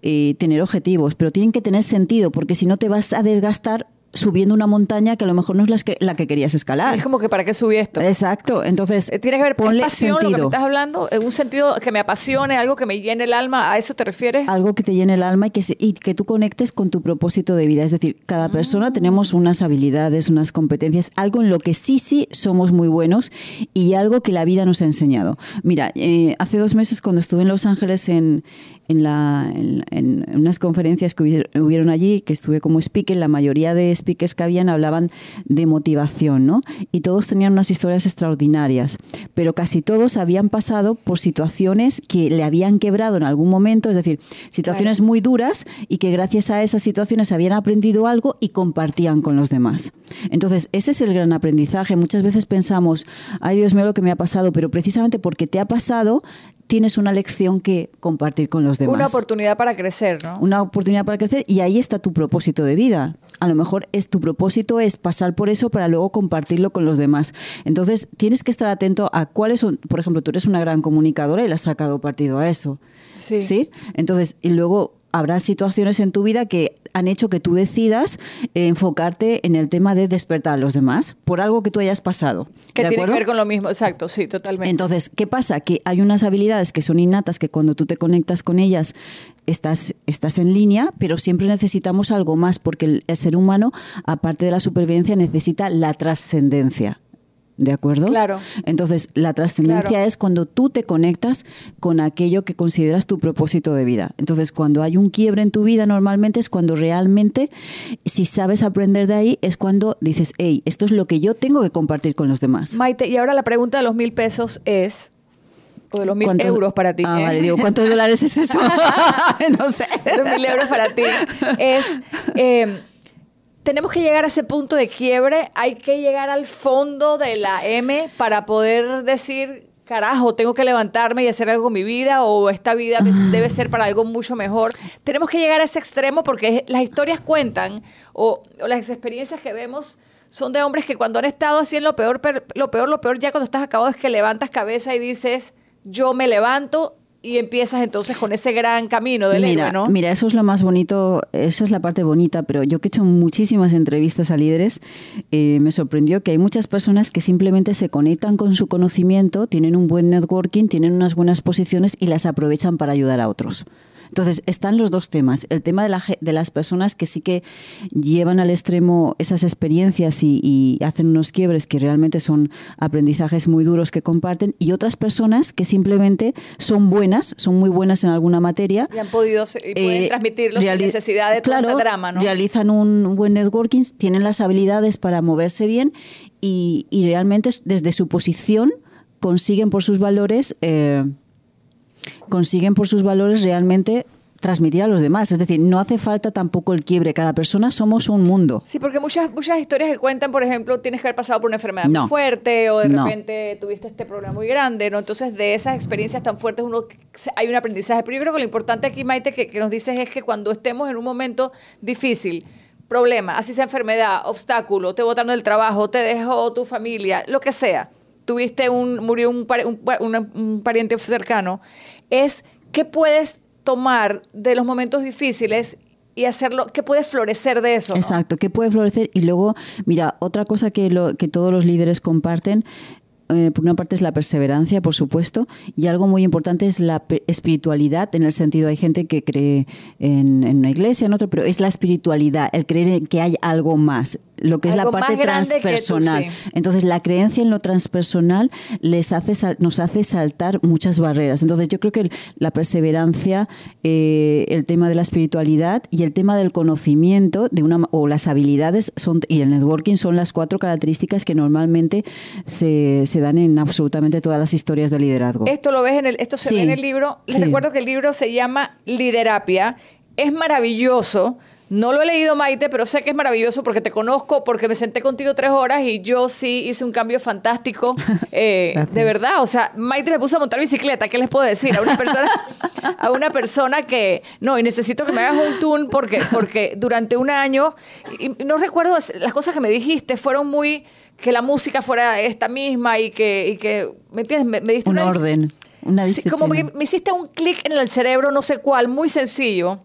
eh, tener objetivos, pero tienen que tener sentido, porque si no te vas a desgastar subiendo una montaña que a lo mejor no es la que, la que querías escalar. Es como que para qué subí esto. Exacto. Entonces, eh, tiene que ver ponle pasión, sentido. lo que me estás hablando, en un sentido que me apasione, algo que me llene el alma, ¿a eso te refieres? Algo que te llene el alma y que, y que tú conectes con tu propósito de vida. Es decir, cada persona tenemos unas habilidades, unas competencias, algo en lo que sí, sí somos muy buenos y algo que la vida nos ha enseñado. Mira, eh, hace dos meses cuando estuve en Los Ángeles en, en, la, en, unas conferencias que hubieron allí, que estuve como speaker, la mayoría de speakers que habían hablaban de motivación, ¿no? Y todos tenían unas historias extraordinarias, pero casi todos habían pasado por situaciones que le habían quebrado en algún momento, es decir, situaciones muy duras y que gracias a esas situaciones habían aprendido algo y compartían con los demás. Entonces, ese es el gran aprendizaje. Muchas veces pensamos, ay Dios mío lo que me ha pasado, pero precisamente porque te ha pasado, tienes una lección que compartir con los demás. Una oportunidad para crecer, ¿no? Una oportunidad para crecer y ahí está tu propósito de vida. A lo mejor es tu propósito es pasar por eso para luego compartirlo con los demás. Entonces, tienes que estar atento a cuáles son, por ejemplo, tú eres una gran comunicadora y le has sacado partido a eso. Sí. ¿Sí? Entonces, y luego habrá situaciones en tu vida que han hecho que tú decidas eh, enfocarte en el tema de despertar a los demás por algo que tú hayas pasado. Que tiene que ver con lo mismo, exacto, sí, totalmente. Entonces, ¿qué pasa? Que hay unas habilidades que son innatas que cuando tú te conectas con ellas estás, estás en línea, pero siempre necesitamos algo más porque el ser humano, aparte de la supervivencia, necesita la trascendencia. ¿De acuerdo? Claro. Entonces, la trascendencia es cuando tú te conectas con aquello que consideras tu propósito de vida. Entonces, cuando hay un quiebre en tu vida, normalmente es cuando realmente, si sabes aprender de ahí, es cuando dices, hey, esto es lo que yo tengo que compartir con los demás. Maite, y ahora la pregunta de los mil pesos es, o de los mil euros para ti. Ah, vale, digo, ¿cuántos dólares es eso? no sé. Los mil euros para ti. Es... Eh, tenemos que llegar a ese punto de quiebre, hay que llegar al fondo de la M para poder decir, carajo, tengo que levantarme y hacer algo con mi vida o esta vida debe ser para algo mucho mejor. Tenemos que llegar a ese extremo porque las historias cuentan o, las experiencias que vemos son de hombres que cuando han estado así en lo peor, lo peor, lo peor, ya cuando estás acabado es que levantas cabeza y dices, yo me levanto y empiezas entonces con ese gran camino del mira, héroe, ¿no? Mira, eso es lo más bonito, esa es la parte bonita, pero yo que he hecho muchísimas entrevistas a líderes, eh, me sorprendió que hay muchas personas que simplemente se conectan con su conocimiento, tienen un buen networking, tienen unas buenas posiciones y las aprovechan para ayudar a otros. Entonces, están los dos temas. El tema de, la, de las personas que sí que llevan al extremo esas experiencias y, hacen unos quiebres que realmente son aprendizajes muy duros que comparten, y otras personas que simplemente son buenas, son muy buenas en alguna materia. Y han podido y pueden eh, transmitirlo sin necesidad de claro, drama, ¿no? Realizan un buen networking, tienen las habilidades para moverse bien y, realmente desde su posición consiguen por sus valores. Eh, consiguen por sus valores realmente transmitir a los demás. Es decir, no hace falta tampoco el quiebre. Cada persona somos un mundo. Sí, porque muchas, muchas historias que cuentan, por ejemplo, tienes que haber pasado por una enfermedad muy fuerte o de repente tuviste este problema muy grande, ¿no? Entonces, de esas experiencias tan fuertes uno hay un aprendizaje. Pero yo creo que lo importante aquí, Maite, que, que nos dices es que cuando estemos en un momento difícil, problema, así sea enfermedad, obstáculo, te botaron del trabajo, te dejó tu familia, lo que sea, tuviste un, murió un, un pariente cercano, es qué puedes tomar de los momentos difíciles y hacerlo, qué puede florecer de eso. Exacto, qué puede florecer. Y luego, mira, otra cosa que, lo, que todos los líderes comparten eh, por una parte es la perseverancia, por supuesto, y algo muy importante es la espiritualidad, en el sentido, hay gente que cree en, en, una iglesia, en otro, pero es la espiritualidad, el creer que hay algo más lo que es la parte transpersonal. Entonces, la creencia en lo transpersonal les hace nos hace saltar muchas barreras. Entonces, yo creo que la perseverancia, eh, el tema de la espiritualidad y el tema del conocimiento de una o las habilidades son y el networking son las cuatro características que normalmente se, se dan en absolutamente todas las historias de liderazgo. Esto lo ves en el esto se ve en el libro. Les recuerdo que el libro se llama Liderapia. Es maravilloso no lo he leído, Maite, pero sé que es maravilloso porque te conozco, porque me senté contigo tres horas y yo sí hice un cambio fantástico. Eh, de verdad, o sea, Maite me puso a montar bicicleta. ¿Qué les puedo decir a una persona, a una persona que no y necesito que me hagas un tune porque porque durante un año y no recuerdo las cosas que me dijiste fueron muy que la música fuera esta misma y que y que me entiendes me, diste un orden, una disciplina. como que me hiciste un clic en el cerebro, no sé cuál, muy sencillo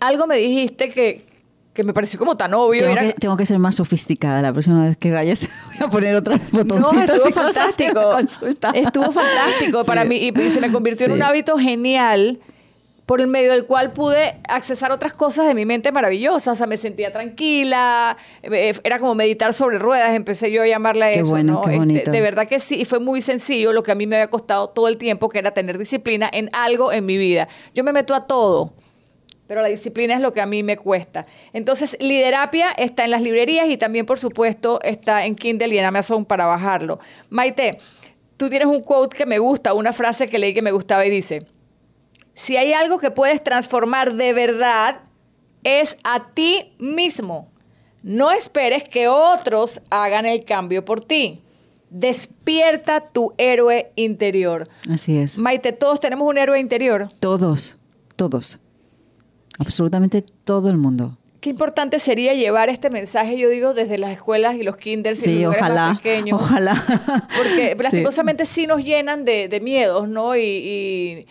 algo me dijiste que, me pareció como tan obvio. Tengo, que, tengo, que, ser más sofisticada la próxima vez que vayas. Voy a poner otras botoncitos. estuvo fantástico. Estuvo fantástico para mí y, se me convirtió en un hábito genial por el medio del cual pude accesar otras cosas de mi mente maravillosas. O sea, me sentía tranquila, eh, era como meditar sobre ruedas, empecé yo a llamarla eso. Bueno, qué este, bonito. de verdad que sí, y fue muy sencillo lo que a mí me había costado todo el tiempo, que era tener disciplina en algo en mi vida. Yo me meto a todo pero la disciplina es lo que a mí me cuesta. Entonces, Liderapia está en las librerías y también, por supuesto, está en Kindle y en Amazon para bajarlo. Maite, tú tienes un quote que me gusta, una frase que leí que me gustaba y dice, si hay algo que puedes transformar de verdad, es a ti mismo. No esperes que otros hagan el cambio por ti. Despierta tu héroe interior. Así es. Maite, todos tenemos un héroe interior. Todos, todos. Absolutamente todo el mundo. Qué importante sería llevar este mensaje, yo digo, desde las escuelas y los kinders y los ojalá, pequeños. Ojalá. Porque lastimosamente sí. nos llenan de, miedos, ¿no? Y,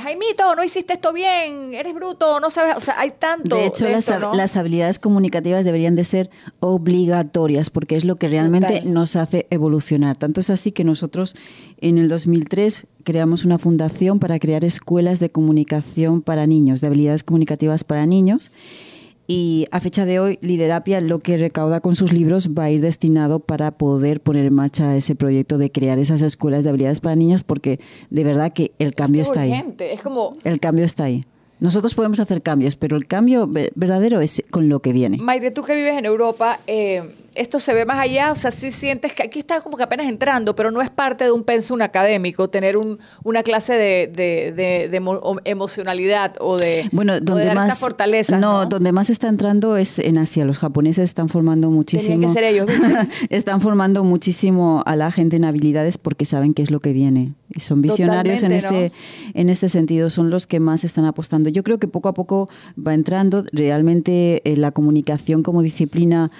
Jaimito, no hiciste esto bien, eres bruto, no sabes, o sea, hay tanto. De hecho, las, habilidades comunicativas deberían de ser obligatorias porque es lo que realmente nos hace evolucionar. Tanto es así que nosotros en el 2003 creamos una fundación para crear escuelas de comunicación para niños, de habilidades comunicativas para niños. Y a fecha de hoy, Liderapia lo que recauda con sus libros va a ir destinado para poder poner en marcha ese proyecto de crear esas escuelas de habilidades para niños, porque de verdad que el cambio está ahí. Es como... El cambio está ahí. Nosotros podemos hacer cambios, pero el cambio verdadero es con lo que viene. Maite, tú que vives en Europa, eh, esto se ve más allá, o sea, sí sientes que aquí está como que apenas entrando, pero no es parte de un pensum académico tener un, una clase de, de, emocionalidad o de, bueno, donde más, fortaleza. No, donde más está entrando es en Asia. Los japoneses están formando muchísimo. que ser ellos. están formando muchísimo a la gente en habilidades porque saben qué es lo que viene. Y son visionarios en este, en este sentido, son los que más están apostando. Yo creo que poco a poco va entrando realmente eh, la comunicación como disciplina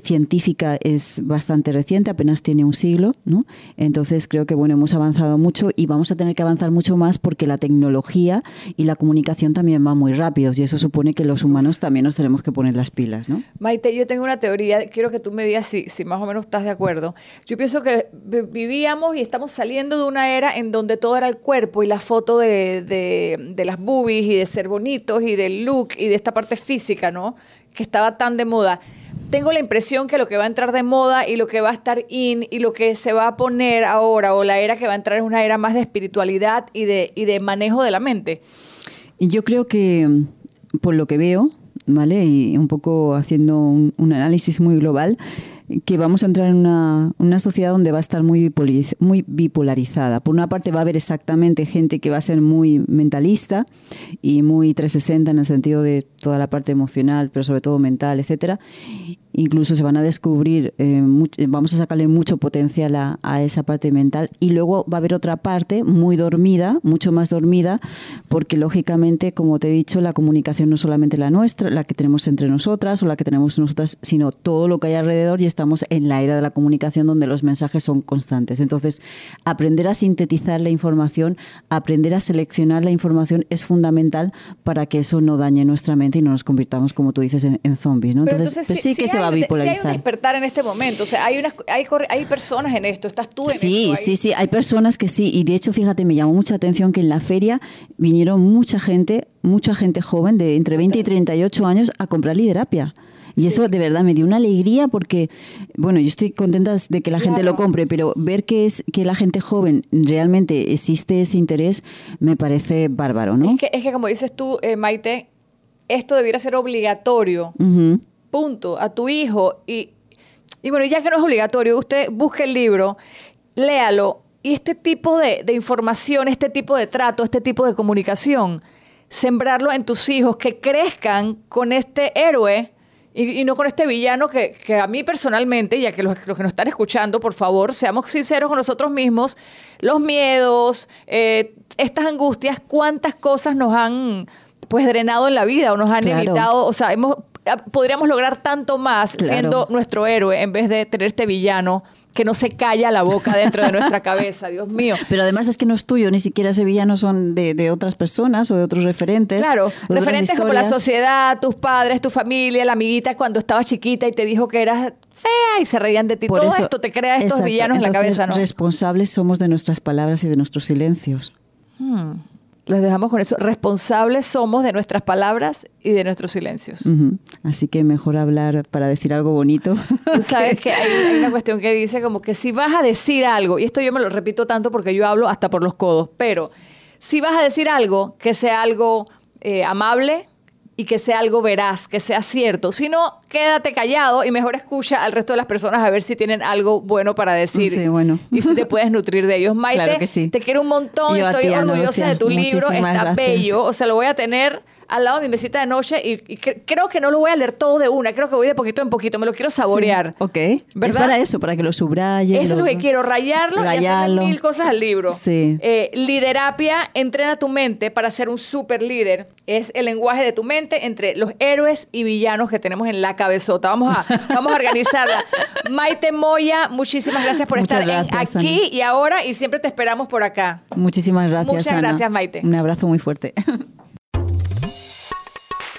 científica es bastante reciente, apenas tiene un siglo, ¿no? Entonces creo que bueno, hemos avanzado mucho y vamos a tener que avanzar mucho más porque la tecnología y la comunicación también van muy rápidos y eso supone que los humanos también nos tenemos que poner las pilas, ¿no? Maite, yo tengo una teoría, quiero que tú me digas si, si más o menos estás de acuerdo. Yo pienso que vivíamos y estamos saliendo de una era en donde todo era el cuerpo y la foto de, de, de las boobies y de ser bonitos y del look y de esta parte física, ¿no? Que estaba tan de moda tengo la impresión que lo que va a entrar de moda y lo que va a estar in y lo que se va a poner ahora o la era que va a entrar es una era más de espiritualidad y de, y de manejo de la mente. Yo creo que, por lo que veo, ¿vale? Y un poco haciendo un, un análisis muy global, que vamos a entrar en una, una sociedad donde va a estar muy, muy bipolarizada. Por una parte va a haber exactamente gente que va a ser muy mentalista y muy 360 en el sentido de toda la parte emocional, pero sobre todo mental, etcétera incluso se van a descubrir, eh, vamos a sacarle mucho potencial a, esa parte mental y luego va a haber otra parte muy dormida, mucho más dormida, porque lógicamente, como te he dicho, la comunicación no solamente la nuestra, la que tenemos entre nosotras o la que tenemos nosotras, sino todo lo que hay alrededor y estamos en la era de la comunicación donde los mensajes son constantes. Entonces, aprender a sintetizar la información, aprender a seleccionar la información es fundamental para que eso no dañe nuestra mente y no nos convirtamos, como tú dices, en, zombies. ¿no? Entonces, pues sí que se hay un despertar en este momento, o sea, hay, unas, hay, hay personas en esto, estás tú en sí, esto. Sí, sí, sí, hay personas que sí, y de hecho, fíjate, me llamó mucha atención que en la feria vinieron mucha gente, mucha gente joven de entre 20 y 38 años a comprar liderapia. Y eso de verdad me dio una alegría porque, bueno, yo estoy contenta de que la gente lo compre, pero ver que es que la gente joven realmente existe ese interés me parece bárbaro, ¿no? Es que, es que como dices tú, eh, Maite, esto debiera ser obligatorio punto, a tu hijo. Y, y bueno, ya que no es obligatorio, usted busque el libro, léalo. Y este tipo de, información, este tipo de trato, este tipo de comunicación, sembrarlo en tus hijos, que crezcan con este héroe y, no con este villano que, a mí personalmente, ya que los, que nos están escuchando, por favor, seamos sinceros con nosotros mismos, los miedos, eh, estas angustias, cuántas cosas nos han pues drenado en la vida o nos han evitado, o sea, hemos podríamos lograr tanto más siendo nuestro héroe en vez de tener este villano que no se calla la boca dentro de nuestra cabeza, Dios mío. Pero además es que no es tuyo, ni siquiera ese villano son de, otras personas o de otros referentes. Claro, referentes como la sociedad, tus padres, tu familia, la amiguita cuando estabas chiquita y te dijo que eras fea y se reían de ti. Todo esto te crea estos villanos en la cabeza, ¿no? Responsables somos de nuestras palabras y de nuestros silencios. Hmm les dejamos con eso. Responsables somos de nuestras palabras y de nuestros silencios. Así que mejor hablar para decir algo bonito. sabes que hay, una cuestión que dice como que si vas a decir algo, y esto yo me lo repito tanto porque yo hablo hasta por los codos, pero si vas a decir algo, que sea algo eh, amable, y que sea algo veraz, que sea cierto. Si no, quédate callado y mejor escucha al resto de las personas a ver si tienen algo bueno para decir. Sí, bueno. Y si te puedes nutrir de ellos. Maite, te quiero un montón, estoy orgullosa de tu libro, está bello, o sea, lo voy a tener al lado de mi mesita de noche y, creo que no lo voy a leer todo de una, creo que voy de poquito en poquito, me lo quiero saborear. ok. Es para eso, para que lo subraye. Eso es lo que quiero, rayarlo y hacer mil cosas al libro. Sí. Eh, liderapia, entrena tu mente para ser un super líder. Es el lenguaje de tu mente entre los héroes y villanos que tenemos en la cabezota. Vamos a, vamos a organizarla. Maite Moya, muchísimas gracias por estar aquí y ahora y siempre te esperamos por acá. Muchísimas gracias. Muchas gracias, Maite. Un abrazo muy fuerte.